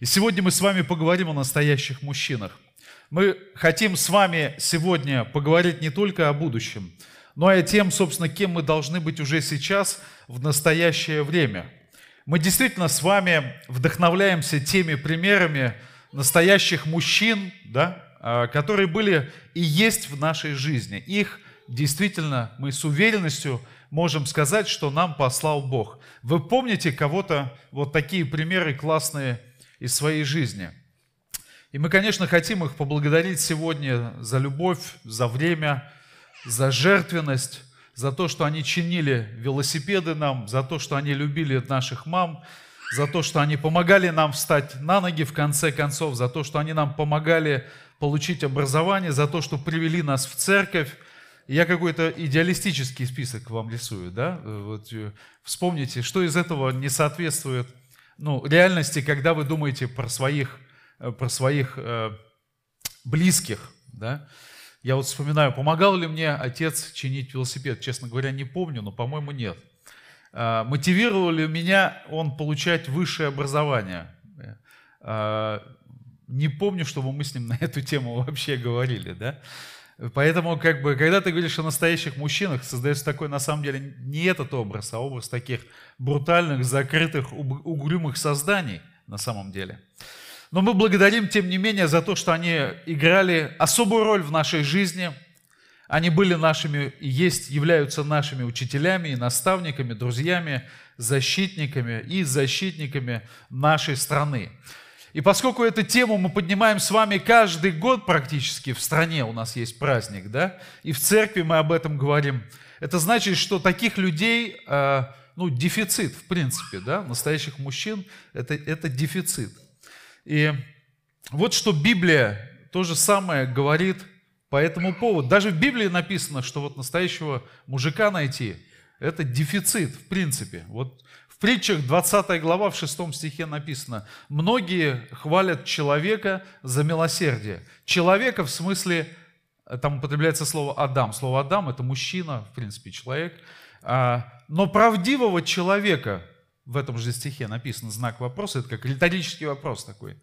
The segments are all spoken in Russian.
И сегодня мы с вами поговорим о настоящих мужчинах. Мы хотим с вами сегодня поговорить не только о будущем, но и о тем, собственно, кем мы должны быть уже сейчас в настоящее время. Мы действительно с вами вдохновляемся теми примерами настоящих мужчин, да, а, которые были и есть в нашей жизни. Их действительно мы с уверенностью можем сказать, что нам послал Бог. Вы помните кого-то, вот такие примеры классные из своей жизни. И мы, конечно, хотим их поблагодарить сегодня за любовь, за время, за жертвенность, за то, что они чинили велосипеды нам, за то, что они любили наших мам, за то, что они помогали нам встать на ноги в конце концов, за то, что они нам помогали получить образование, за то, что привели нас в церковь. Я какой-то идеалистический список вам рисую, да? Вот э, вспомните, что из этого не соответствует ну, реальности, когда вы думаете про своих, э, про своих э, близких, да? Я вот вспоминаю, помогал ли мне отец чинить велосипед? Честно говоря, не помню, но, по-моему, нет. А, мотивировал ли меня он получать высшее образование? А, не помню, чтобы мы с ним на эту тему вообще говорили, да? Поэтому, как бы, когда ты говоришь о настоящих мужчинах, создается такой, на самом деле, не этот образ, а образ таких брутальных, закрытых, угрюмых созданий на самом деле. Но мы благодарим, тем не менее, за то, что они играли особую роль в нашей жизни. Они были нашими есть, являются нашими учителями и наставниками, друзьями, защитниками и защитниками нашей страны. И поскольку эту тему мы поднимаем с вами каждый год практически, в стране у нас есть праздник, да, и в церкви мы об этом говорим, это значит, что таких людей, э, ну, дефицит, в принципе, да, настоящих мужчин, это, это дефицит. И вот что Библия то же самое говорит по этому поводу. Даже в Библии написано, что вот настоящего мужика найти – это дефицит, в принципе. Вот притчах 20 глава в 6 стихе написано, многие хвалят человека за милосердие. Человека в смысле, там употребляется слово Адам. Слово Адам – это мужчина, в принципе, человек. А, но правдивого человека, в этом же стихе написано знак вопроса, это как риторический вопрос такой.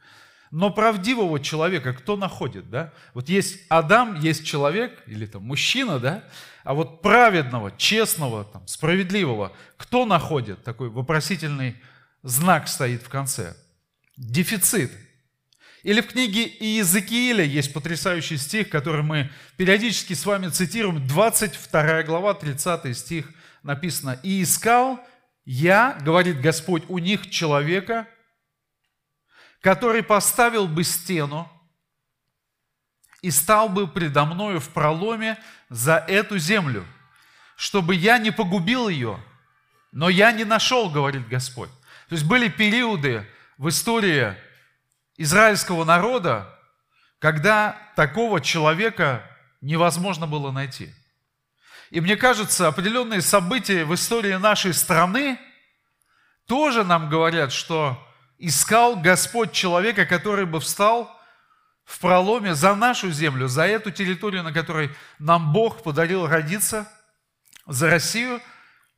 Но правдивого человека кто находит, да? Вот есть Адам, есть человек, или там мужчина, да? А вот праведного, честного, там, справедливого, кто находит? Такой вопросительный знак стоит в конце. Дефицит. Или в книге Иезекииля есть потрясающий стих, который мы периодически с вами цитируем. 22 глава, 30 стих написано. «И искал я, говорит Господь, у них человека, который поставил бы стену, и стал бы предо мною в проломе за эту землю, чтобы я не погубил ее, но я не нашел, говорит Господь. То есть были периоды в истории израильского народа, когда такого человека невозможно было найти. И мне кажется, определенные события в истории нашей страны тоже нам говорят, что искал Господь человека, который бы встал в проломе за нашу землю, за эту территорию, на которой нам Бог подарил родиться, за Россию,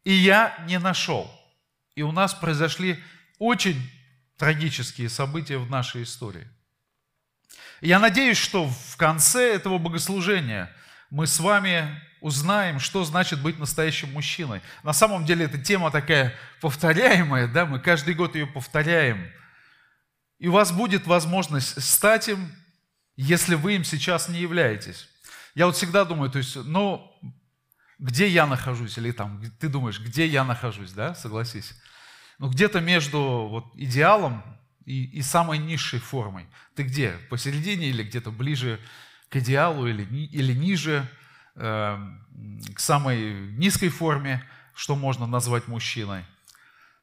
и я не нашел. И у нас произошли очень трагические события в нашей истории. Я надеюсь, что в конце этого богослужения мы с вами узнаем, что значит быть настоящим мужчиной. На самом деле эта тема такая повторяемая, да, мы каждый год ее повторяем. И у вас будет возможность стать им если вы им сейчас не являетесь. Я вот всегда думаю, то есть, ну, где я нахожусь, или там, ты думаешь, где я нахожусь, да, согласись. Ну, где-то между вот идеалом и, и самой низшей формой. Ты где? Посередине или где-то ближе к идеалу или, или ниже, э, к самой низкой форме, что можно назвать мужчиной.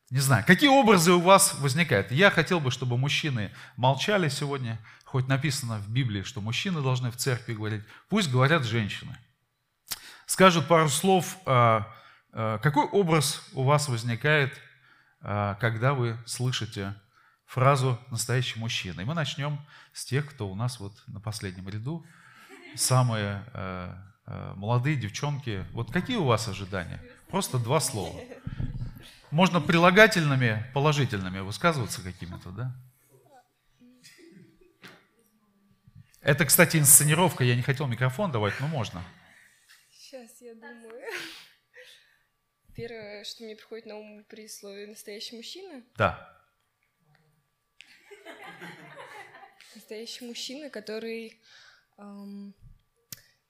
Не знаю, какие образы у вас возникают? Я хотел бы, чтобы мужчины молчали сегодня, хоть написано в Библии, что мужчины должны в церкви говорить, пусть говорят женщины. Скажут пару слов, а, а, какой образ у вас возникает, а, когда вы слышите фразу «настоящий мужчина». И мы начнем с тех, кто у нас вот на последнем ряду, самые молодые девчонки. Вот какие у вас ожидания? Просто два слова. Можно прилагательными, положительными высказываться какими-то, да? Это, кстати, инсценировка. Я не хотел микрофон давать, но можно. Сейчас я думаю. Первое, что мне приходит на ум при слове «настоящий мужчина», Да. настоящий мужчина, который эм,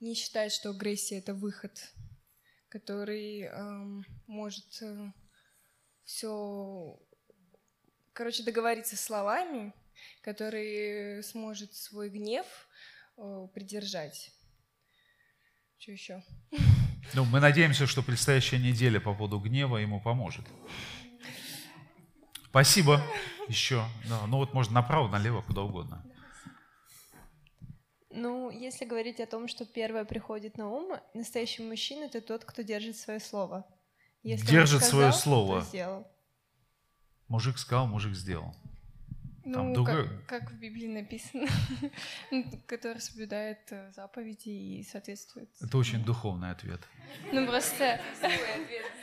не считает, что агрессия — это выход, который эм, может все, короче, договориться словами, который сможет свой гнев э, придержать. Что еще? Ну, мы надеемся, что предстоящая неделя по поводу гнева ему поможет. Спасибо. Еще. Да, ну вот можно направо, налево, куда угодно. Ну, если говорить о том, что первое приходит на ум, настоящий мужчина — это тот, кто держит свое слово. Если он Держит сказал, свое то слово. сделал. Мужик сказал, мужик сделал. Там Ну, другое- как, как в Библии написано, Ну, который соблюдает э, заповеди и соответствует. Это очень духовный ответ. Ну, просто...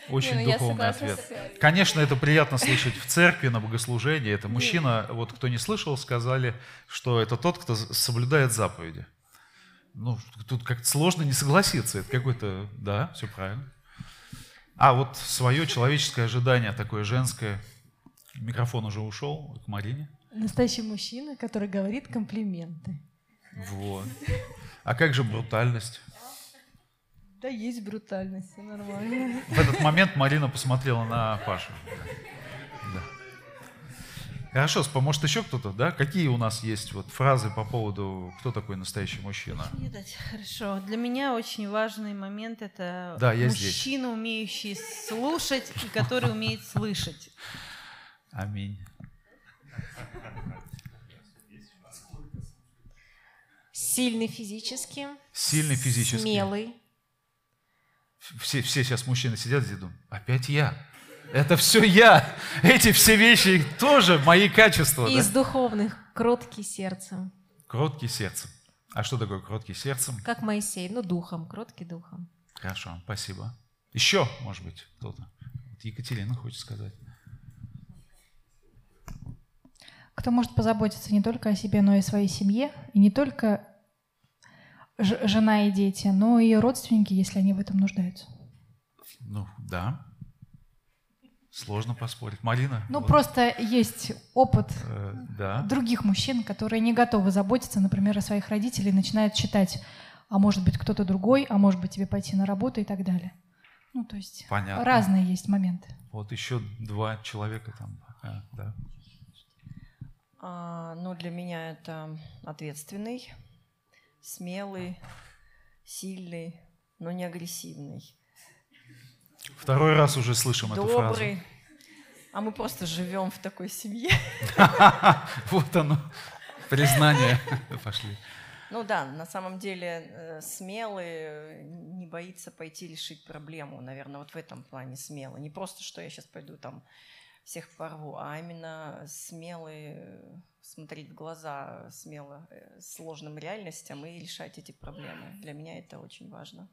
Очень Не, ну, духовный ответ. с- Конечно, это приятно слышать в церкви, на богослужении. Это мужчина, вот кто не слышал, сказали, что это тот, кто соблюдает заповеди. Ну, тут как-то сложно не согласиться. Это какой-то, да, все правильно. А вот свое человеческое ожидание, такое женское. Микрофон уже ушел к Марине. Настоящий мужчина, который говорит комплименты. Вот. А как же брутальность? Да, есть брутальность, все нормально. В этот момент Марина посмотрела на Пашу. Да. Хорошо, поможет еще кто-то, да? Какие у нас есть вот фразы по поводу, кто такой настоящий мужчина? Не дать. Хорошо. Для меня очень важный момент это Да, я здесь. мужчина, умеющий слушать и который умеет слышать. Аминь. Сильный физически, Сильный физически. смелый, Все, все сейчас мужчины сидят здесь и думают, опять я. Это все я. Эти все вещи тоже мои качества. из да? духовных, кроткий сердцем, Кроткий сердцем. А что такое кроткий сердцем? как Моисей, ну духом, кроткий духом. Хорошо, спасибо. Еще, может быть, кто-то. Вот Екатерина хочет сказать. Кто может позаботиться не только о себе, но и о своей семье, и не только жена и дети, но и родственники, если они в этом нуждаются. Ну, да. Сложно поспорить. Марина? Ну, вот, просто есть опыт э, да. других мужчин, которые не готовы заботиться, например, о своих родителях, и начинают считать, а может быть кто-то другой, а может быть тебе пойти на работу и так далее. Ну, то есть Понятно. разные есть моменты. Вот еще два человека там. А, да. А, ну, для меня это ответственный, смелый, сильный, но не агрессивный. Второй раз уже слышим эту фразу. Добрый. А мы просто живем в такой семье. Вот оно. Признание. Пошли. Ну да, на самом деле э, смелый, э, не боится пойти решить проблему, наверное, вот в этом плане смелый. Не просто, что я сейчас пойду там всех порву, а именно смелый э, смотреть в глаза смело э, сложным реальностям и решать эти проблемы. Для меня это очень важно.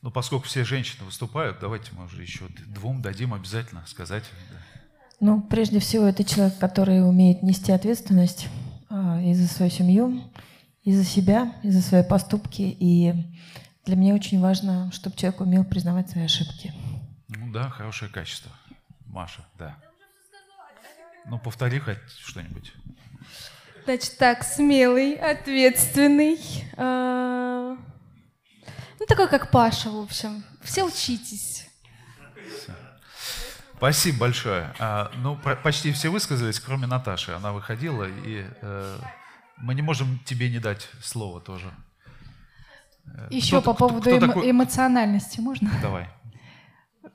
Ну, поскольку все женщины выступают, давайте мы уже еще двум дадим обязательно сказать. да. Ну, прежде всего, это человек, который умеет нести ответственность а, и за свою семью, и за себя, и за свои поступки. И для меня очень важно, чтобы человек умел признавать свои ошибки. Ну да, хорошее качество. Маша, да. Ну, повтори хоть что-нибудь. Значит так, смелый, ответственный. а, Ну, такой, как Паша, в общем. Все учитесь. Спасибо большое. А, ну, почти все высказались, кроме Наташи. Она выходила, и э, мы не можем тебе не дать слово тоже. Э, Еще кто- по кто- поводу кто эмо- такой- эмоциональности можно? Давай.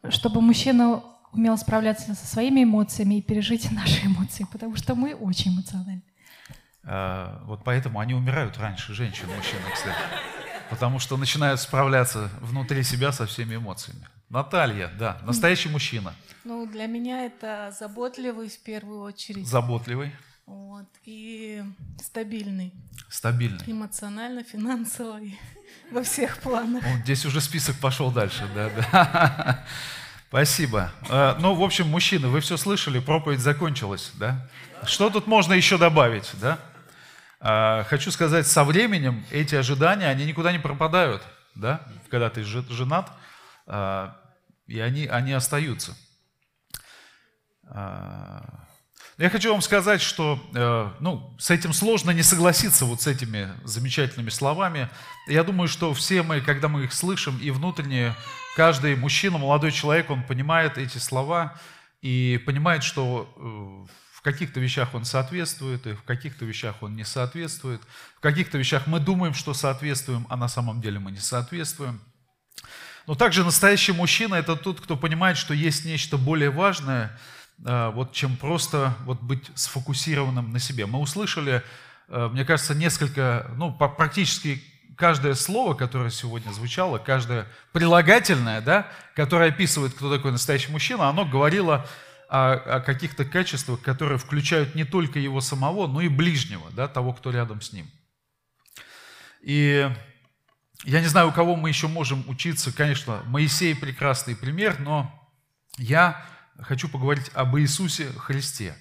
Чтобы мужчина умел справляться со своими эмоциями и пережить наши эмоции, потому что мы очень эмоциональны. А, вот поэтому они умирают раньше женщин, мужчин, кстати. Потому что начинают справляться внутри себя со всеми эмоциями. Наталья, да, настоящий мужчина. Ну, для меня это заботливый в первую очередь. Заботливый, Вот, и стабильный. стабильный. Эмоционально, финансово и во всех планах. Вот здесь уже список пошел дальше, да, да. Спасибо. Э, Ну, в общем, мужчины, вы все слышали, проповедь закончилась, да? Что тут можно еще добавить, да? А, хочу сказать, со временем эти ожидания, они никуда не пропадают, да, когда ты женат, а, и они, они остаются. Я хочу вам сказать, что э, ну, с этим сложно не согласиться, вот с этими замечательными словами. Я думаю, что все мы, когда мы их слышим, и внутренне каждый мужчина, молодой человек, он понимает эти слова и понимает, что э, в каких-то вещах он соответствует, и в каких-то вещах он не соответствует. В каких-то вещах мы думаем, что соответствуем, а на самом деле мы не соответствуем. Но также настоящий мужчина – это тот, кто понимает, что есть нечто более важное – вот, чем просто вот быть сфокусированным на себе. Мы услышали, э, мне кажется, несколько, ну, практически каждое слово, которое сегодня звучало, каждое прилагательное, да, которое описывает, кто такой настоящий мужчина, оно говорило о, о каких-то качествах, которые включают не только его самого, но и ближнего, да, того, кто рядом с ним. И я не знаю, у кого мы еще можем учиться. Конечно, Моисей прекрасный пример, но я хочу поговорить об Иисусе Христе.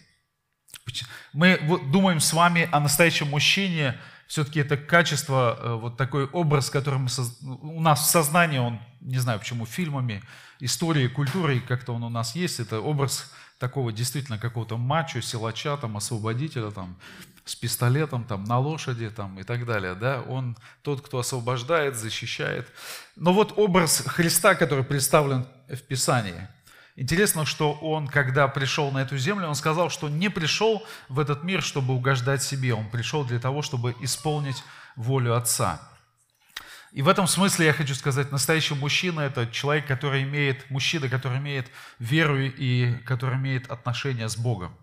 Мы думаем с вами о настоящем мужчине, все-таки это качество, э, вот такой образ, который мы, у нас в сознании, он, не знаю почему, фильмами, историей, культурой, как-то он у нас есть, это образ такого действительно какого-то мачо, силача, там, освободителя, там, с пистолетом, там, на лошади, там, и так далее, да, он тот, кто освобождает, защищает. Но вот образ Христа, который представлен в Писании – Интересно, что он, когда пришел на эту землю, он сказал, что не пришел в этот мир, чтобы угождать себе, он пришел для того, чтобы исполнить волю Отца. И в этом смысле я хочу сказать, настоящий мужчина – это человек, который имеет, мужчина, который имеет веру и который имеет отношения с Богом.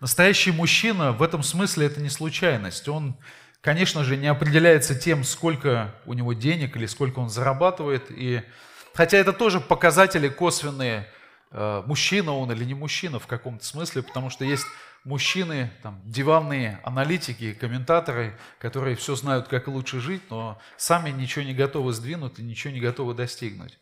Настоящий мужчина в этом смысле это не случайность. Он, конечно же, не определяется тем, сколько у него денег или сколько он зарабатывает. И, хотя это тоже показатели косвенные – мужчина он или не мужчина в каком-то смысле, потому что есть мужчины, там, диванные аналитики, комментаторы, которые все знают, как лучше жить, но сами ничего не готовы сдвинуть и ничего не готовы достигнуть.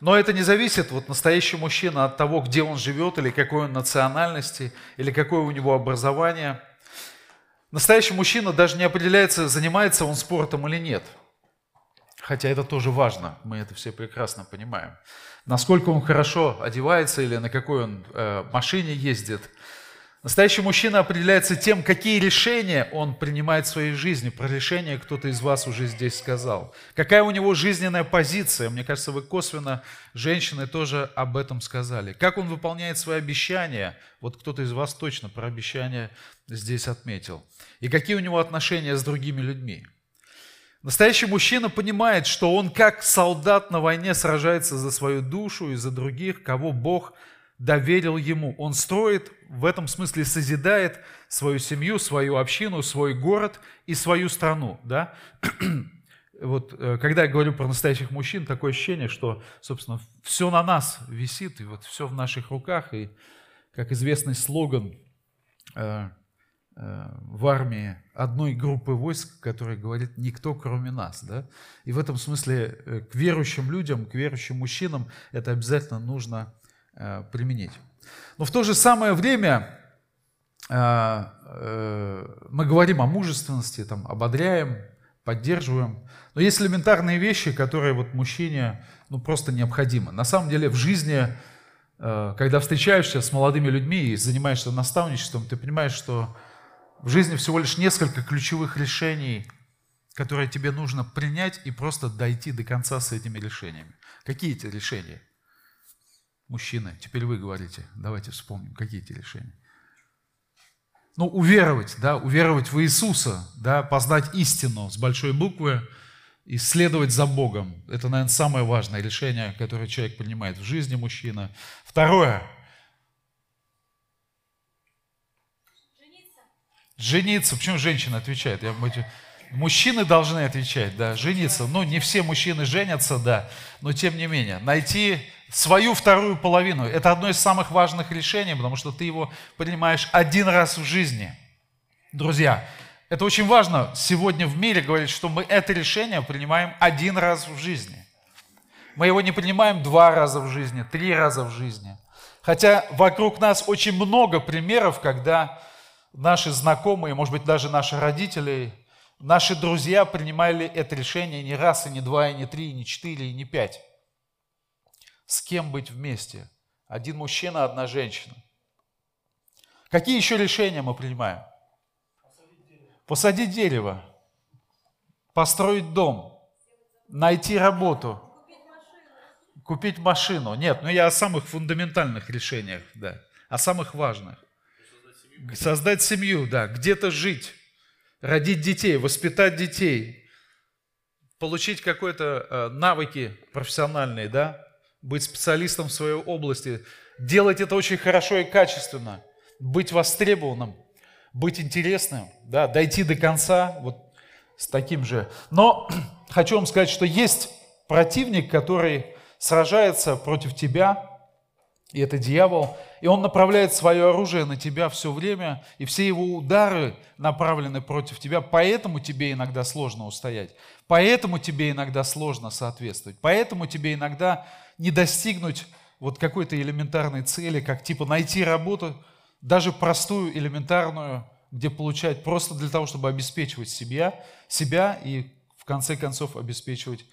Но это не зависит, вот настоящий мужчина, от того, где он живет, или какой он национальности, или какое у него образование. Настоящий мужчина даже не определяется, занимается он спортом или нет. Хотя это тоже важно, мы это все прекрасно понимаем насколько он хорошо одевается или на какой он э, машине ездит. Настоящий мужчина определяется тем, какие решения он принимает в своей жизни. Про решения кто-то из вас уже здесь сказал. Какая у него жизненная позиция. Мне кажется, вы косвенно, женщины, тоже об этом сказали. Как он выполняет свои обещания. Вот кто-то из вас точно про обещания здесь отметил. И какие у него отношения с другими людьми. Настоящий мужчина понимает, что он как солдат на войне сражается за свою душу и за других, кого Бог доверил ему. Он строит, в этом смысле созидает свою семью, свою общину, свой город и свою страну. Да? Вот, э, когда я говорю про настоящих мужчин, такое ощущение, что, собственно, все на нас висит, и вот все в наших руках, и, как известный слоган, э, в армии одной группы войск, которая говорит «никто, кроме нас». Да? И в этом смысле э, к верующим людям, к верующим мужчинам это обязательно нужно э, применить. Но в то же самое время мы говорим о мужественности, там, ободряем, поддерживаем. Но есть элементарные вещи, которые вот мужчине ну, просто необходимы. На самом деле в жизни, когда встречаешься с молодыми людьми и занимаешься наставничеством, ты понимаешь, что в жизни всего лишь несколько ключевых решений, которые тебе нужно принять и просто дойти до конца с этими решениями. Какие эти решения? Мужчины, теперь вы говорите, давайте вспомним, какие эти решения. Ну, уверовать, да, уверовать в Иисуса, да, познать истину с большой буквы и следовать за Богом. Это, наверное, самое важное решение, которое человек принимает в жизни мужчина. Второе – Жениться. Почему женщина отвечает? Я, мужчины должны отвечать, да, жениться. Ну, не все мужчины женятся, да, но тем не менее. Найти свою вторую половину. Это одно из самых важных решений, потому что ты его принимаешь один раз в жизни. Друзья, это очень важно сегодня в мире говорить, что мы это решение принимаем один раз в жизни. Мы его не принимаем два раза в жизни, три раза в жизни. Хотя вокруг нас очень много примеров, когда наши знакомые, может быть, даже наши родители Наши друзья принимали это решение не раз, и не два, и не три, и не четыре, и не пять. С кем быть вместе? Один мужчина, одна женщина. Какие еще решения мы принимаем? Посадить дерево, построить дом, найти работу, купить машину. Нет, ну я о самых фундаментальных решениях, да, о самых важных. Создать семью, да, где-то жить, родить детей, воспитать детей, получить какой-то э, навыки профессиональные, да, быть специалистом в своей области, делать это очень хорошо и качественно, быть востребованным, быть интересным, да, дойти до конца вот с таким же. Но хочу вам сказать, что есть противник, который сражается против тебя, и это дьявол, и он направляет свое оружие на тебя все время, и все его удары направлены против тебя, поэтому тебе иногда сложно устоять, поэтому тебе иногда сложно соответствовать, поэтому тебе иногда не достигнуть вот какой-то элементарной цели, как типа найти работу, даже простую, элементарную, где получать просто для того, чтобы обеспечивать себя, себя и в конце концов обеспечивать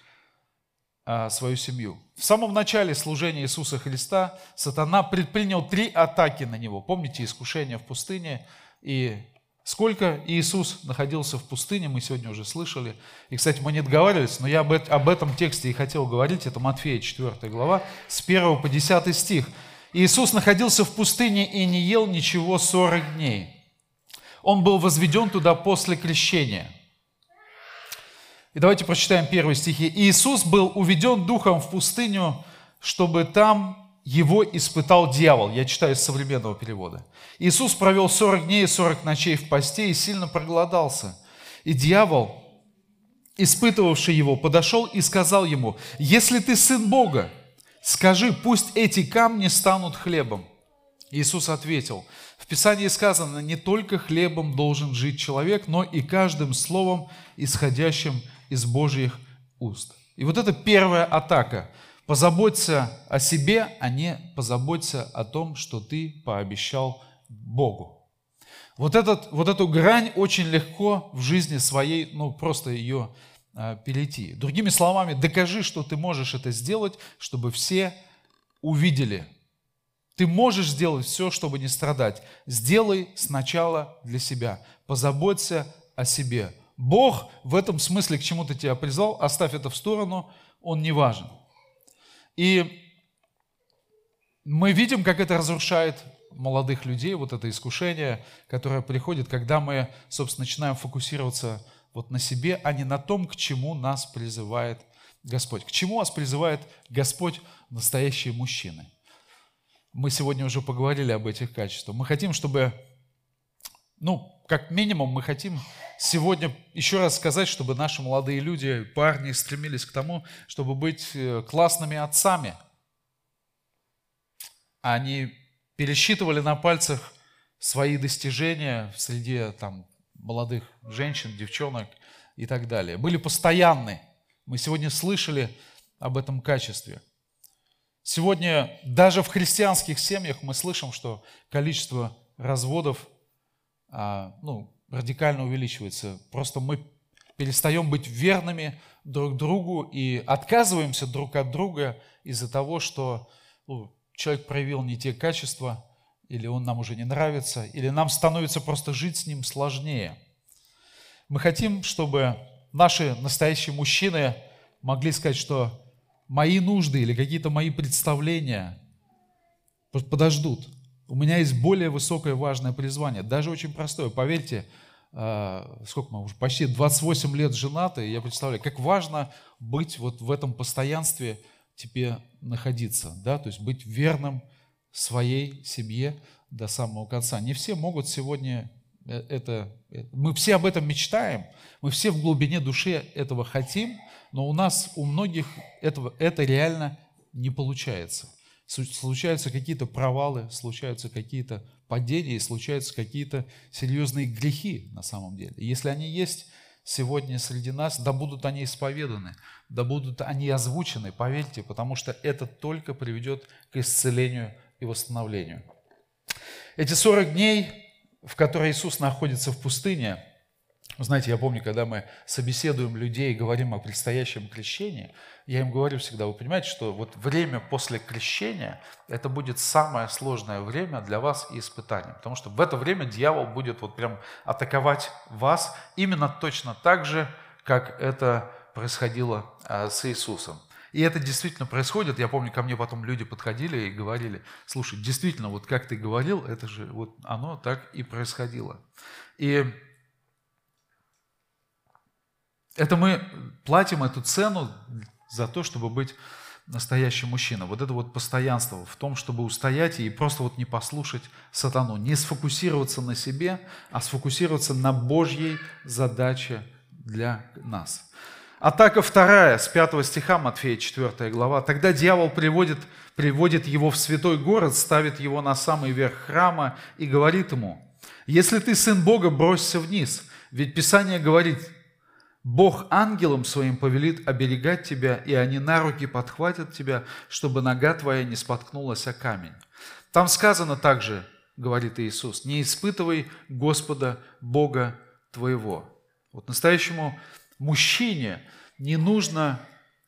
свою семью. В самом начале служения Иисуса Христа сатана предпринял три атаки на него. Помните искушение в пустыне? И сколько Иисус находился в пустыне, мы сегодня уже слышали. И, кстати, мы не договаривались, но я об этом тексте и хотел говорить. Это Матфея 4 глава, с 1 по 10 стих. Иисус находился в пустыне и не ел ничего 40 дней. Он был возведен туда после крещения – и давайте прочитаем первые стихи. «Иисус был уведен духом в пустыню, чтобы там его испытал дьявол». Я читаю из современного перевода. «Иисус провел 40 дней и 40 ночей в посте и сильно проголодался. И дьявол, испытывавший его, подошел и сказал ему, «Если ты сын Бога, скажи, пусть эти камни станут хлебом». Иисус ответил, в Писании сказано, не только хлебом должен жить человек, но и каждым словом, исходящим из Божьих уст. И вот это первая атака. Позаботься о себе, а не позаботься о том, что ты пообещал Богу. Вот, этот, вот эту грань очень легко в жизни своей, ну просто ее а, перейти. Другими словами, докажи, что ты можешь это сделать, чтобы все увидели. Ты можешь сделать все, чтобы не страдать. Сделай сначала для себя. Позаботься о себе. Бог в этом смысле к чему-то тебя призвал, оставь это в сторону, он не важен. И мы видим, как это разрушает молодых людей, вот это искушение, которое приходит, когда мы, собственно, начинаем фокусироваться вот на себе, а не на том, к чему нас призывает Господь. К чему нас призывает Господь настоящие мужчины? Мы сегодня уже поговорили об этих качествах. Мы хотим, чтобы, ну, как минимум мы хотим сегодня еще раз сказать, чтобы наши молодые люди, парни стремились к тому, чтобы быть э, классными отцами. Они пересчитывали на пальцах свои достижения в среде там, молодых женщин, девчонок и так далее. Были постоянны. Мы сегодня слышали об этом качестве. Сегодня даже в христианских семьях мы слышим, что количество разводов а, ну, радикально увеличивается. Просто мы перестаем быть верными друг другу и отказываемся друг от друга из-за того, что ну, человек проявил не те качества, или он нам уже не нравится, или нам становится просто жить с ним сложнее. Мы хотим, чтобы наши настоящие мужчины могли сказать, что мои нужды или какие-то мои представления подождут. У меня есть более высокое важное призвание, даже очень простое. Поверьте, а, сколько мы уже, почти 28 лет женаты, я представляю, как важно быть вот в этом постоянстве тебе находиться, да, то есть быть верным своей семье до самого конца. Не все могут сегодня э, это, э, мы все об этом мечтаем, мы все в глубине души этого хотим, но у нас, у многих этого, это реально не получается случаются какие-то провалы, случаются какие-то падения, случаются какие-то серьезные грехи на самом деле. Если они есть сегодня среди нас, да будут они исповеданы, да будут они озвучены, поверьте, потому что это только приведет к исцелению и восстановлению. Эти 40 дней, в которые Иисус находится в пустыне, Знаете, я помню, когда мы собеседуем людей и говорим о предстоящем крещении, я им говорю всегда, вы понимаете, что вот время после крещения, это будет самое сложное время для вас и испытание. Потому что в это время дьявол будет вот прям атаковать вас именно точно так же, как это происходило а, с Иисусом. И это действительно происходит. Я помню, ко мне потом люди подходили и говорили, слушай, действительно, вот как ты говорил, это же вот оно так и происходило. И это мы платим эту цену за то, чтобы быть настоящим мужчиной. Вот это вот постоянство в том, чтобы устоять и просто вот не послушать сатану, не сфокусироваться на себе, а сфокусироваться на Божьей задаче для нас. Атака вторая, с 5 стиха Матфея 4 глава. «Тогда дьявол приводит, приводит его в святой город, ставит его на самый верх храма и говорит ему, «Если ты сын Бога, бросься вниз, ведь Писание говорит, Бог ангелом своим повелит оберегать тебя, и они на руки подхватят тебя, чтобы нога твоя не споткнулась о камень». Там сказано также, говорит Иисус, «Не испытывай Господа Бога твоего». Вот настоящему мужчине не нужно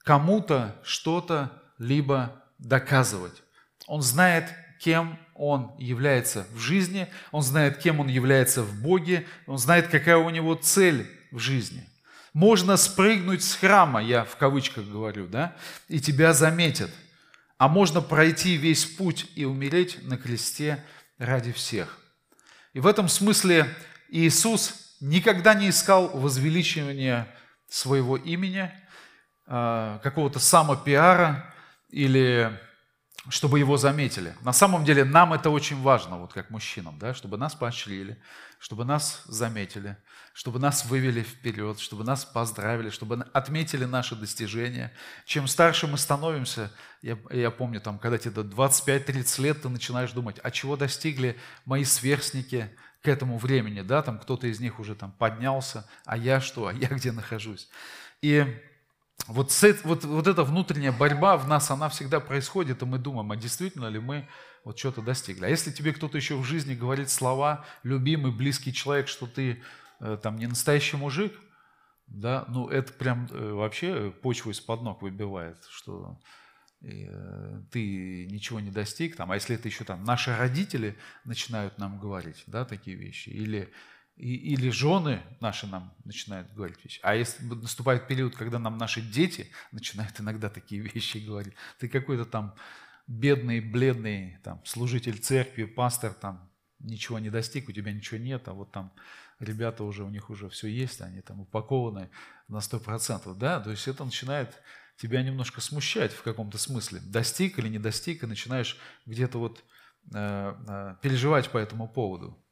кому-то что-то либо доказывать. Он знает, кем он является в жизни, он знает, кем он является в Боге, он знает, какая у него цель в жизни. Можно спрыгнуть с храма, я в кавычках говорю, да, и тебя заметят. А можно пройти весь путь и умереть на кресте ради всех. И в этом смысле Иисус никогда не искал возвеличивания своего имени, а, какого-то самопиара или чтобы его заметили. На самом деле нам это очень важно, вот как мужчинам, да, чтобы нас поощрили, чтобы нас заметили, чтобы нас вывели вперед, чтобы нас поздравили, чтобы отметили наши достижения. Чем старше мы становимся, я, я помню, там, когда тебе до 25-30 лет, ты начинаешь думать, а чего достигли мои сверстники к этому времени, да, там кто-то из них уже там поднялся, а я что, а я где нахожусь. И вот, вот, вот эта внутренняя борьба в нас, она всегда происходит, и мы думаем, а действительно ли мы вот что-то достигли. А если тебе кто-то еще в жизни говорит слова, любимый, близкий человек, что ты э, там не настоящий мужик, да, ну это прям э, вообще почву из-под ног выбивает, что э, ты ничего не достиг, там, а если это еще там наши родители начинают нам говорить, да, такие вещи, или и, или жены наши нам начинают говорить вещи. А если наступает период, когда нам наши дети начинают иногда такие вещи говорить, ты какой-то там бедный, бледный там, служитель церкви, пастор, там ничего не достиг, у тебя ничего нет, а вот там ребята уже, у них уже все есть, они там упакованы на 100%. Да? То есть это начинает тебя немножко смущать в каком-то смысле. Достиг или не достиг, и начинаешь где-то вот э, э, переживать по этому поводу.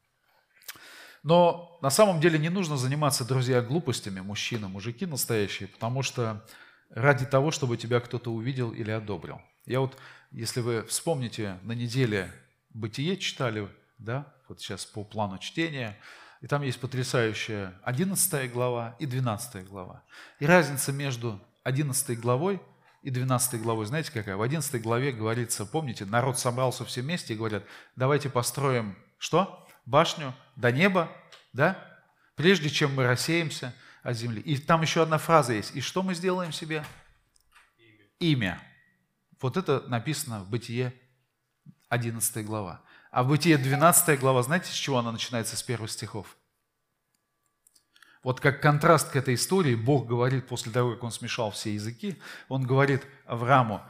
Но на самом деле не нужно заниматься, друзья, глупостями, мужчины, мужики настоящие, потому что ради того, чтобы тебя кто-то увидел или одобрил. Я вот, если вы вспомните, на неделе «Бытие» читали, да, вот сейчас по плану чтения, и там есть потрясающая 11 глава и 12 глава. И разница между 11 главой и 12 главой, знаете какая? В 11 главе говорится, помните, народ собрался все вместе и говорят, давайте построим что? Башню до неба, да, прежде чем мы рассеемся от земли. И там еще одна фраза есть. И что мы сделаем себе? Имя. Вот это написано в Бытие 11 глава. А в Бытие 12 глава, знаете, с чего она начинается, с первых стихов? Вот как контраст к этой истории, Бог говорит после того, как Он смешал все языки, Он говорит Аврааму,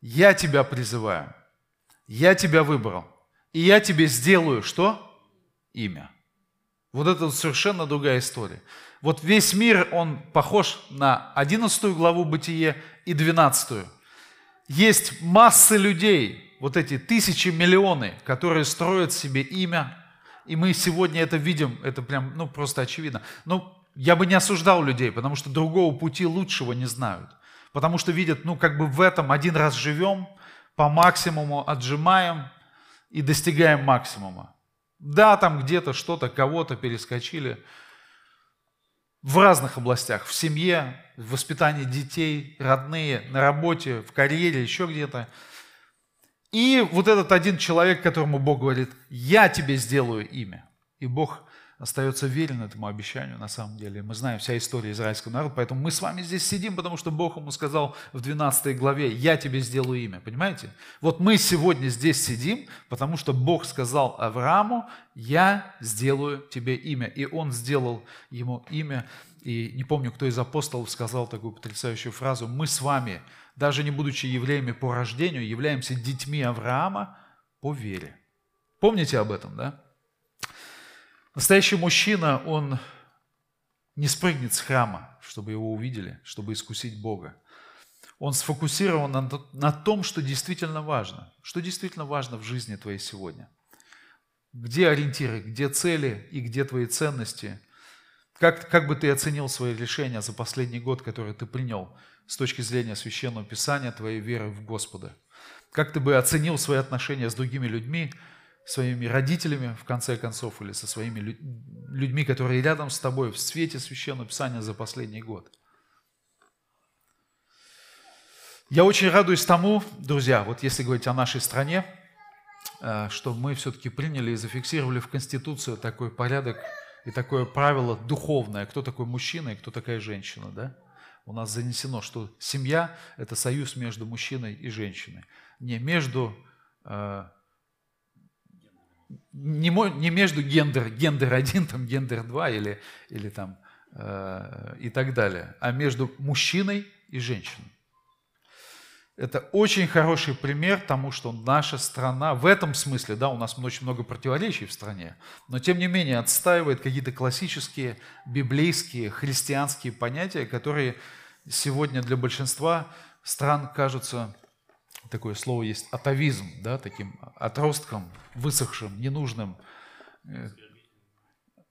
«Я тебя призываю, я тебя выбрал, и я тебе сделаю что? Имя. Вот это совершенно другая история. Вот весь мир, он похож на 11 главу Бытие и 12. Есть массы людей, вот эти тысячи, миллионы, которые строят себе имя, и мы сегодня это видим, это прям, ну, просто очевидно. Но я бы не осуждал людей, потому что другого пути лучшего не знают. Потому что видят, ну, как бы в этом один раз живем, по максимуму отжимаем и достигаем максимума. Да, там где-то что-то, кого-то перескочили. В разных областях, в семье, в воспитании детей, родные, на работе, в карьере, еще где-то. И вот этот один человек, которому Бог говорит, я тебе сделаю имя. И Бог остается верен этому обещанию на самом деле. Мы знаем вся история израильского народа, поэтому мы с вами здесь сидим, потому что Бог ему сказал в 12 главе, «Я тебе сделаю имя». Понимаете? Вот мы сегодня здесь сидим, потому что Бог сказал Аврааму, «Я сделаю тебе имя». И он сделал ему имя. И не помню, кто из апостолов сказал такую потрясающую фразу, «Мы с вами, даже не будучи евреями по рождению, являемся детьми Авраама по вере». Помните об этом, да? Настоящий мужчина, он не спрыгнет с храма, чтобы его увидели, чтобы искусить Бога. Он сфокусирован на, на том, что действительно важно. Что действительно важно в жизни твоей сегодня. Где ориентиры, где цели и где твои ценности. Как, как бы ты оценил свои решения за последний год, который ты принял с точки зрения Священного Писания, твоей веры в Господа? Как ты бы оценил свои отношения с другими людьми, своими родителями, в конце концов, или со своими людьми, которые рядом с тобой в свете Священного Писания за последний год. Я очень радуюсь тому, друзья, вот если говорить о нашей стране, э, что мы все-таки приняли и зафиксировали в Конституцию такой порядок и такое правило духовное, кто такой мужчина и кто такая женщина, да? У нас занесено, что семья – это союз между мужчиной и женщиной. Не между э, не, не между гендер, гендер один, там, гендер два или, или там, э, и так далее, а между мужчиной и женщиной. Это очень хороший пример тому, что наша страна в этом смысле, да, у нас очень много противоречий в стране, но тем не менее отстаивает какие-то классические библейские, христианские понятия, которые сегодня для большинства стран кажутся такое слово есть атовизм, да, таким отростком, высохшим, ненужным. Э,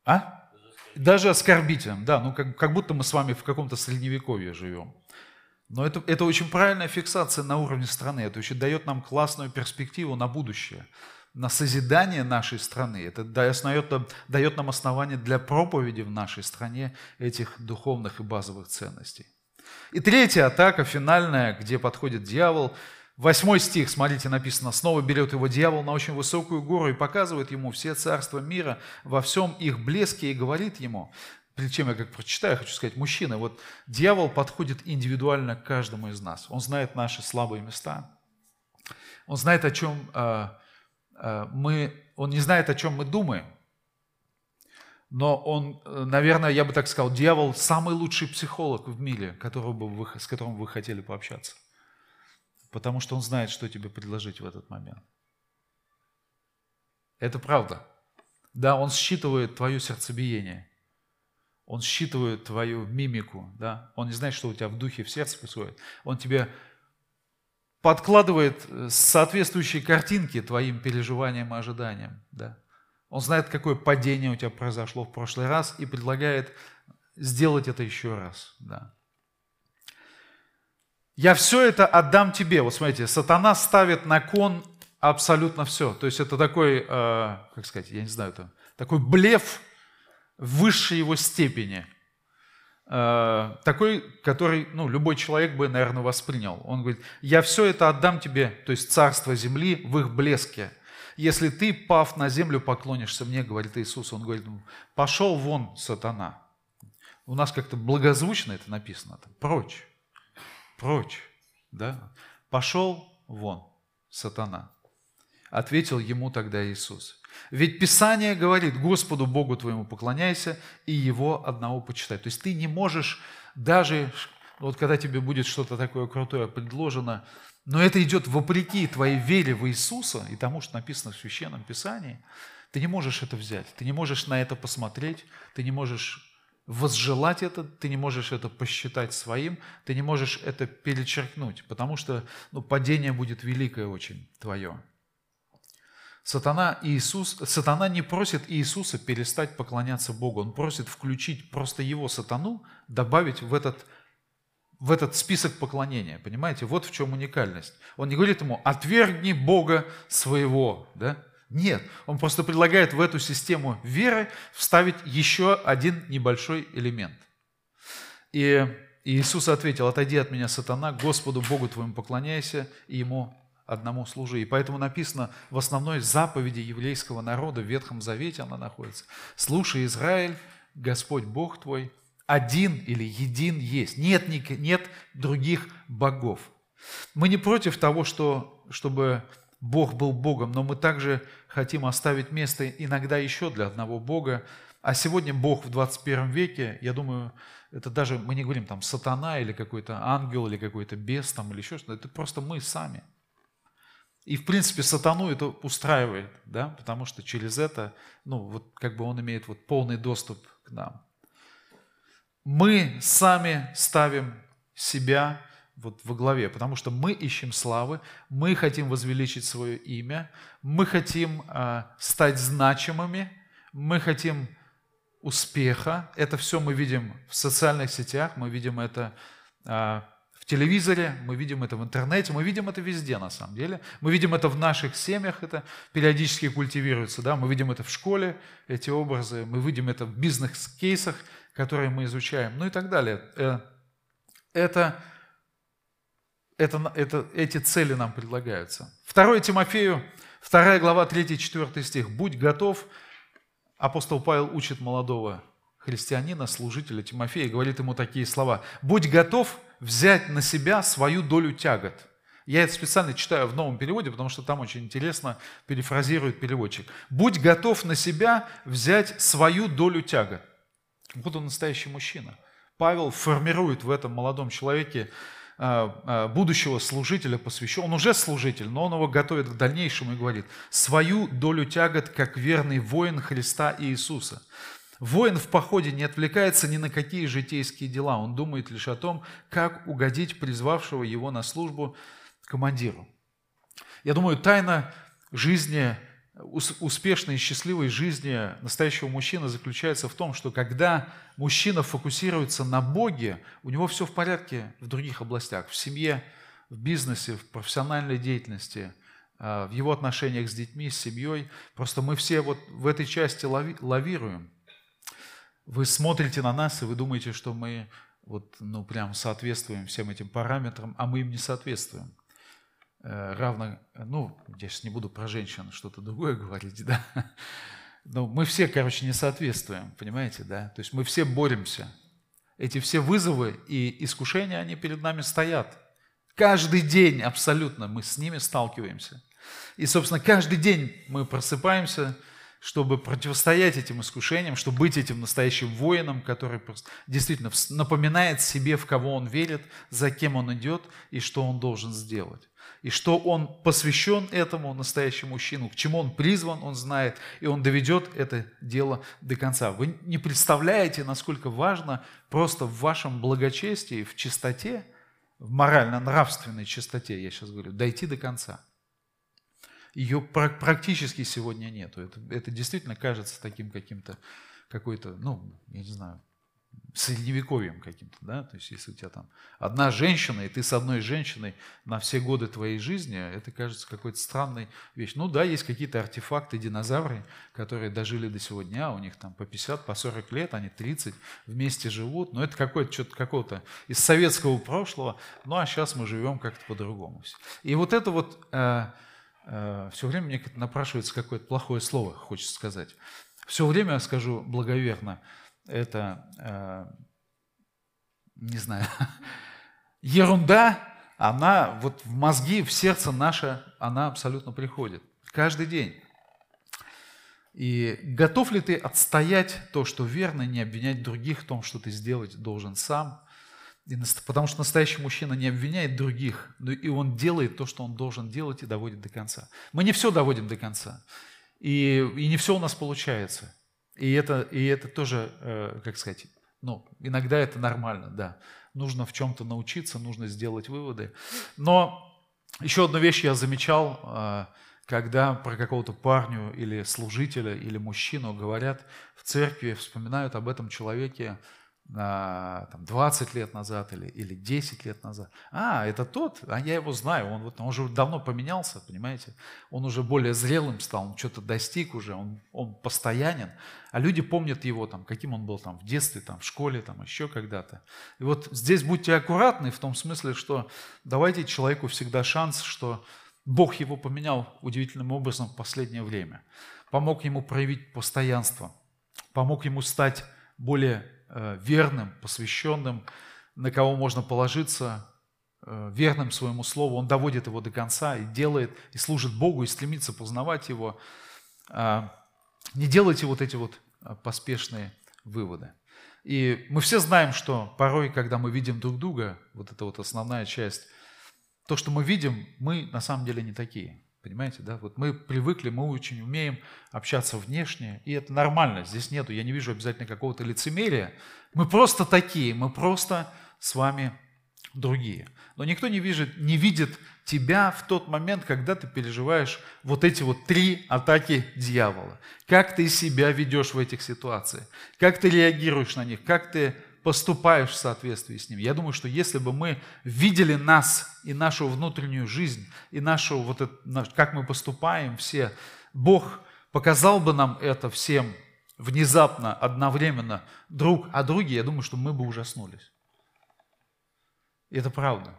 а? Даже оскорбительным, да, ну как, как будто мы с вами в каком-то средневековье живем. Но это, это очень правильная фиксация на уровне страны, это очень дает нам классную перспективу на будущее, на созидание нашей страны. Это дает, дает нам основание для проповеди в нашей стране этих духовных и базовых ценностей. И третья атака, финальная, где подходит дьявол – Восьмой стих, смотрите, написано, снова берет его дьявол на очень высокую гору и показывает ему все царства мира во всем их блеске и говорит ему, перед чем я как прочитаю, хочу сказать, мужчина, вот дьявол подходит индивидуально к каждому из нас. Он знает наши слабые места. Он знает, о чем э, э, мы, он не знает, о чем мы думаем. Но он, э, наверное, я бы так сказал, дьявол самый лучший психолог в мире, которого бы вы, с которым вы хотели пообщаться потому что он знает, что тебе предложить в этот момент. Это правда. Да, он считывает твое сердцебиение. Он считывает твою мимику, да. Он не знает, что у тебя в духе, в сердце происходит. Он тебе подкладывает э, соответствующие картинки твоим переживаниям и ожиданиям, да. Он знает, какое падение у тебя произошло в прошлый раз и предлагает сделать это еще раз, да. Я все это отдам тебе. Вот смотрите, сатана ставит на кон абсолютно все. То есть это такой, э, как сказать, я не знаю, это такой блеф в высшей его степени. Э, такой, который ну, любой человек бы, наверное, воспринял. Он говорит, я все это отдам тебе, то есть царство земли в их блеске. Если ты, пав на землю, поклонишься мне, говорит Иисус, он говорит, пошел вон, сатана. У нас как-то благозвучно это написано, прочь прочь, да? Пошел вон, сатана. Ответил ему тогда Иисус. Ведь Писание говорит, Господу Богу твоему поклоняйся и Его одного почитай. То есть ты не можешь даже, вот когда тебе будет что-то такое крутое предложено, но это идет вопреки твоей вере в Иисуса и тому, что написано в Священном Писании, ты не можешь это взять, ты не можешь на это посмотреть, ты не можешь возжелать это, ты не можешь это посчитать своим, ты не можешь это перечеркнуть, потому что ну, падение будет великое очень твое. Сатана, Иисус, сатана не просит Иисуса перестать поклоняться Богу, он просит включить просто его сатану, добавить в этот, в этот список поклонения. Понимаете, вот в чем уникальность. Он не говорит ему, отвергни Бога своего, да? Нет, он просто предлагает в эту систему веры вставить еще один небольшой элемент. И Иисус ответил, отойди от меня, сатана, Господу Богу твоему поклоняйся и Ему одному служи. И поэтому написано в основной заповеди еврейского народа в Ветхом Завете она находится. «Слушай, Израиль, Господь Бог твой, один или един есть. Нет, нет других богов». Мы не против того, что, чтобы Бог был Богом, но мы также хотим оставить место иногда еще для одного Бога. А сегодня Бог в 21 веке, я думаю, это даже, мы не говорим там сатана или какой-то ангел или какой-то бес там или еще что-то, это просто мы сами. И, в принципе, сатану это устраивает, да, потому что через это, ну, вот как бы он имеет вот полный доступ к нам. Мы сами ставим себя вот во главе, потому что мы ищем славы, мы хотим возвеличить свое имя, мы хотим э, стать значимыми, мы хотим успеха. Это все мы видим в социальных сетях, мы видим это э, в телевизоре, мы видим это в интернете, мы видим это везде на самом деле. Мы видим это в наших семьях, это периодически культивируется, да? мы видим это в школе, эти образы, мы видим это в бизнес-кейсах, которые мы изучаем, ну и так далее. Э, это это, это, эти цели нам предлагаются. 2 Тимофею, 2 глава, 3-4 стих. «Будь готов». Апостол Павел учит молодого христианина, служителя Тимофея, говорит ему такие слова. «Будь готов взять на себя свою долю тягот». Я это специально читаю в новом переводе, потому что там очень интересно перефразирует переводчик. «Будь готов на себя взять свою долю тягот». Вот он настоящий мужчина. Павел формирует в этом молодом человеке будущего служителя посвящен, он уже служитель, но он его готовит к дальнейшему и говорит, свою долю тягот, как верный воин Христа Иисуса. Воин в походе не отвлекается ни на какие житейские дела, он думает лишь о том, как угодить призвавшего его на службу командиру. Я думаю, тайна жизни успешной и счастливой жизни настоящего мужчины заключается в том, что когда мужчина фокусируется на Боге, у него все в порядке в других областях, в семье, в бизнесе, в профессиональной деятельности, а, в его отношениях с детьми, с семьей. Просто мы все вот в этой части лави, лавируем. Вы смотрите на нас, и вы думаете, что мы вот, ну, прям соответствуем всем этим параметрам, а мы им не соответствуем. Э, равно, ну, я сейчас не буду про женщин что-то другое говорить, да, но мы все, короче, не соответствуем, понимаете, да, то есть мы все боремся. Эти все вызовы и искушения, они перед нами стоят. Каждый день абсолютно мы с ними сталкиваемся. И, собственно, каждый день мы просыпаемся, чтобы противостоять этим искушениям, чтобы быть этим настоящим воином, который действительно напоминает себе, в кого он верит, за кем он идет и что он должен сделать и что он посвящен этому настоящему мужчину, к чему он призван, он знает, и он доведет это дело до конца. Вы не представляете, насколько важно просто в вашем благочестии, в чистоте, в морально-нравственной чистоте, я сейчас говорю, дойти до конца. Ее практически сегодня нету. Это, это действительно кажется таким каким-то, какой-то, ну, я не знаю, средневековьем каким-то, да, то есть если у тебя там одна женщина, и ты с одной женщиной на все годы твоей жизни, это кажется какой-то странной вещь. Ну да, есть какие-то артефакты, динозавры, которые дожили до сегодня, у них там по 50, по 40 лет, они 30 вместе живут, но это какое-то что-то какого-то из советского прошлого, ну а сейчас мы живем как-то по-другому. И вот это вот э, все время мне напрашивается какое-то плохое слово, хочется сказать. Все время, скажу благоверно, это, э, не знаю, ерунда, она вот в мозги, в сердце наше, она абсолютно приходит. Каждый день. И готов ли ты отстоять то, что верно, не обвинять других в том, что ты сделать должен сам? Потому что настоящий мужчина не обвиняет других, но и он делает то, что он должен делать и доводит до конца. Мы не все доводим до конца. И, и не все у нас получается. И это, и это тоже, э, как сказать, ну, иногда это нормально, да. Нужно в чем-то научиться, нужно сделать выводы. Но еще одну вещь я замечал, э, когда про какого-то парню или служителя или мужчину говорят в церкви, вспоминают об этом человеке там, 20 лет назад или, или 10 лет назад. А, это тот, а я его знаю, он, вот, он уже давно поменялся, понимаете? Он уже более зрелым стал, он что-то достиг уже, он, он постоянен. А люди помнят его, там, каким он был там, в детстве, там, в школе, там, еще когда-то. И вот здесь будьте аккуратны в том смысле, что давайте человеку всегда шанс, что Бог его поменял удивительным образом в последнее время. Помог ему проявить постоянство, помог ему стать более верным, посвященным, на кого можно положиться, э, верным своему слову. Он доводит его до конца и делает, и служит Богу, и стремится познавать его. А, не делайте вот эти вот а, поспешные выводы. И мы все знаем, что порой, когда мы видим друг друга, вот это вот основная часть, то, что мы видим, мы на самом деле не такие. Понимаете, да? Вот мы привыкли, мы очень умеем общаться внешне, и это нормально. Здесь нету, я не вижу обязательно какого-то лицемерия. Мы просто такие, мы просто с вами другие. Но никто не видит, не видит тебя в тот момент, когда ты переживаешь вот эти вот три атаки дьявола. Как ты себя ведешь в этих ситуациях, как ты реагируешь на них, как ты поступаешь в соответствии с ним. Я думаю, что если бы мы видели нас и нашу внутреннюю жизнь, и нашу вот это, как мы поступаем все, Бог показал бы нам это всем внезапно, одновременно, друг о друге, я думаю, что мы бы ужаснулись. И это правда.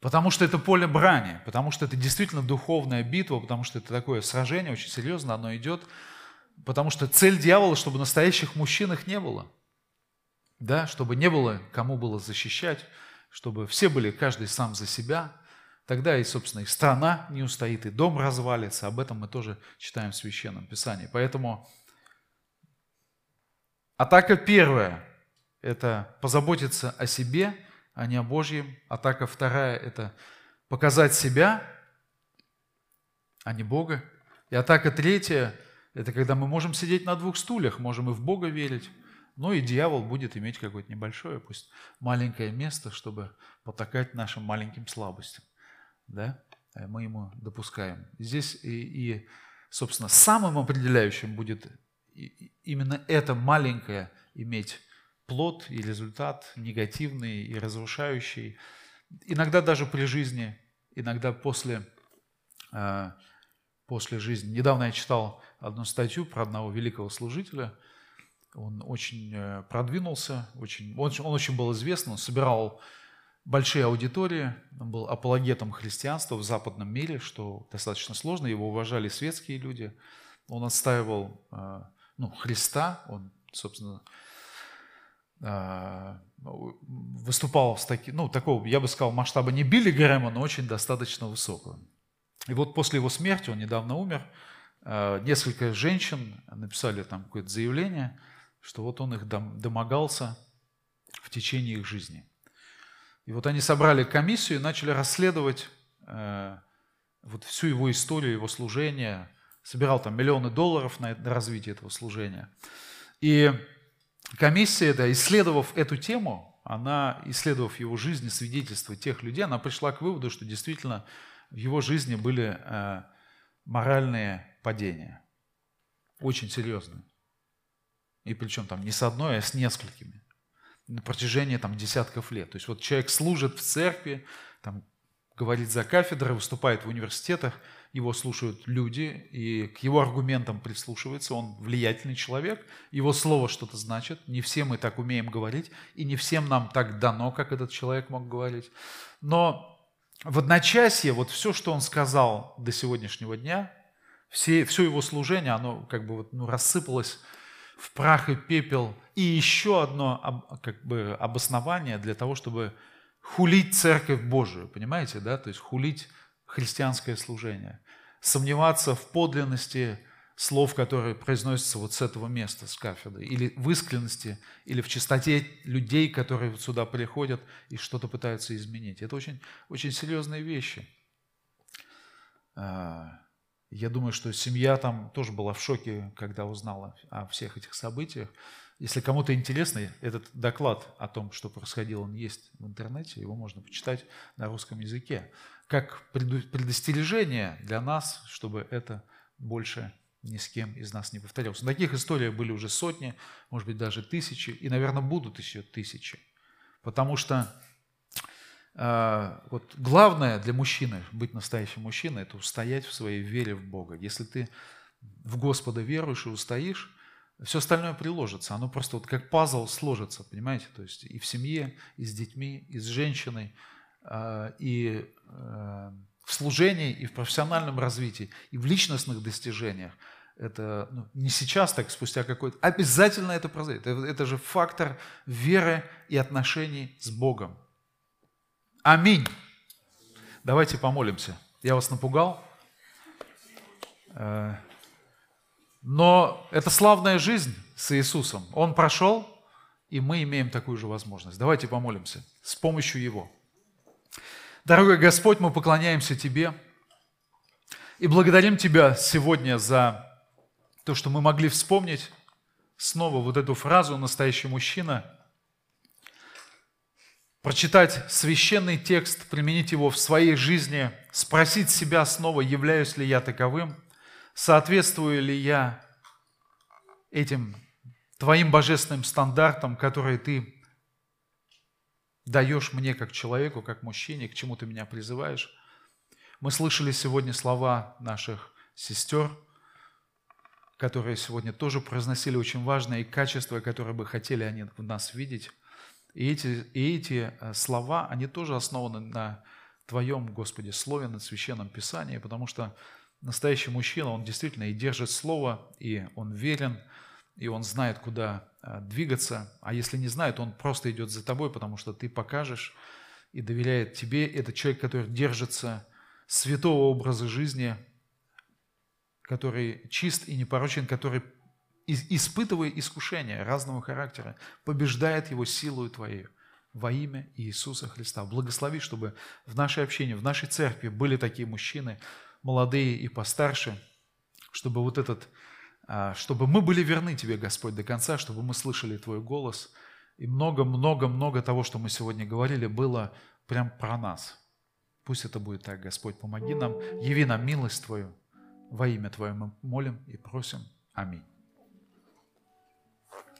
Потому что это поле брани, потому что это действительно духовная битва, потому что это такое сражение, очень серьезно оно идет, потому что цель дьявола, чтобы настоящих мужчин их не было. Да, чтобы не было кому было защищать, чтобы все были каждый сам за себя. Тогда и, собственно, и страна не устоит, и дом развалится. Об этом мы тоже читаем в Священном Писании. Поэтому атака первая – это позаботиться о себе – а не о Божьем. Атака вторая – это показать себя, а не Бога. И атака третья – это когда мы можем сидеть на двух стульях, можем и в Бога верить, но и дьявол будет иметь какое-то небольшое, пусть маленькое место, чтобы потакать нашим маленьким слабостям. Да? Э, мы ему допускаем. Здесь и, и собственно, самым определяющим будет именно это маленькое иметь плод и результат негативный и разрушающий. Иногда даже при жизни, иногда после, э, после жизни. Недавно я читал одну статью про одного великого служителя. Он очень э, продвинулся, очень, он, он очень был известен, он собирал большие аудитории, он был апологетом христианства в западном мире, что достаточно сложно, его уважали светские люди. Он отстаивал э, ну, Христа, он, собственно, а, выступал с таким, ну, такого, я бы сказал, масштаба не Билли Грэма, но очень достаточно высокого. И вот после его смерти, он недавно умер, а, несколько женщин написали там какое-то заявление, что вот он их домогался в течение их жизни. И вот они собрали комиссию и начали расследовать а, вот всю его историю, его служение, собирал там миллионы долларов на развитие этого служения. И комиссия, эта, исследовав эту тему, она, исследовав его жизнь и свидетельства тех людей, она пришла к выводу, что действительно в его жизни были э, моральные падения. Очень серьезные. И причем там не с одной, а с несколькими. На протяжении там, десятков лет. То есть вот человек служит в церкви, там, говорит за кафедрой, выступает в университетах – его слушают люди, и к его аргументам прислушиваются, он влиятельный человек, его слово что-то значит, не все мы так умеем говорить, и не всем нам так дано, как этот человек мог говорить. Но в одночасье вот все, что он сказал до сегодняшнего дня, все, все его служение, оно как бы вот, ну, рассыпалось в прах и пепел. И еще одно как бы, обоснование для того, чтобы хулить Церковь Божию, понимаете, да, то есть хулить христианское служение. Сомневаться в подлинности слов, которые произносятся вот с этого места, с кафедры, или в искренности, или в чистоте людей, которые вот сюда приходят и что-то пытаются изменить. Это очень, очень серьезные вещи. А, я думаю, что семья там тоже была в шоке, когда узнала о всех этих событиях. Если кому-то интересно, этот доклад о том, что происходило, он есть в интернете, его можно почитать на русском языке как предостережение для нас, чтобы это больше ни с кем из нас не повторялось. Таких историй были уже сотни, может быть, даже тысячи, и, наверное, будут еще тысячи. Потому что э, вот главное для мужчины, быть настоящим мужчиной, это устоять в своей вере в Бога. Если ты в Господа веруешь и устоишь, все остальное приложится. Оно просто вот как пазл сложится, понимаете? То есть и в семье, и с детьми, и с женщиной – э, и э, в служении, и в профессиональном развитии, и в личностных достижениях. Это ну, не сейчас, так спустя какой-то... Обязательно это произойдет. Это, это же фактор веры и отношений с Богом. Аминь. Давайте помолимся. Я вас напугал. Э, но это славная жизнь с Иисусом. Он прошел, и мы имеем такую же возможность. Давайте помолимся с помощью Его. Дорогой Господь, мы поклоняемся Тебе и благодарим Тебя сегодня за то, что мы могли вспомнить снова вот эту фразу «настоящий мужчина», прочитать священный текст, применить его в своей жизни, спросить себя снова, являюсь ли я таковым, соответствую ли я этим твоим божественным стандартам, которые ты даешь мне как человеку, как мужчине, к чему ты меня призываешь. Мы слышали сегодня слова наших сестер, которые сегодня тоже произносили очень важные качества, которые бы хотели они в нас видеть. И эти, и эти э, слова, они тоже основаны на Твоем, Господи, Слове, на Священном Писании, потому что настоящий мужчина, он действительно и держит Слово, и он верен, и он знает, куда э, двигаться. А если не знает, он просто идет за тобой, потому что ты покажешь и доверяет тебе. Это человек, который держится святого образа жизни, который чист и непорочен, который, испытывая искушения разного характера, побеждает его силою Твоей во имя Иисуса Христа. Благослови, чтобы в нашей общине, в нашей церкви были такие мужчины, молодые и постарше, чтобы вот этот, чтобы мы были верны Тебе, Господь, до конца, чтобы мы слышали Твой голос, и много-много-много того, что мы сегодня говорили, было прям про нас. Пусть это будет так, Господь, помоги нам, яви нам милость Твою, во имя Твое мы молим и просим. Аминь.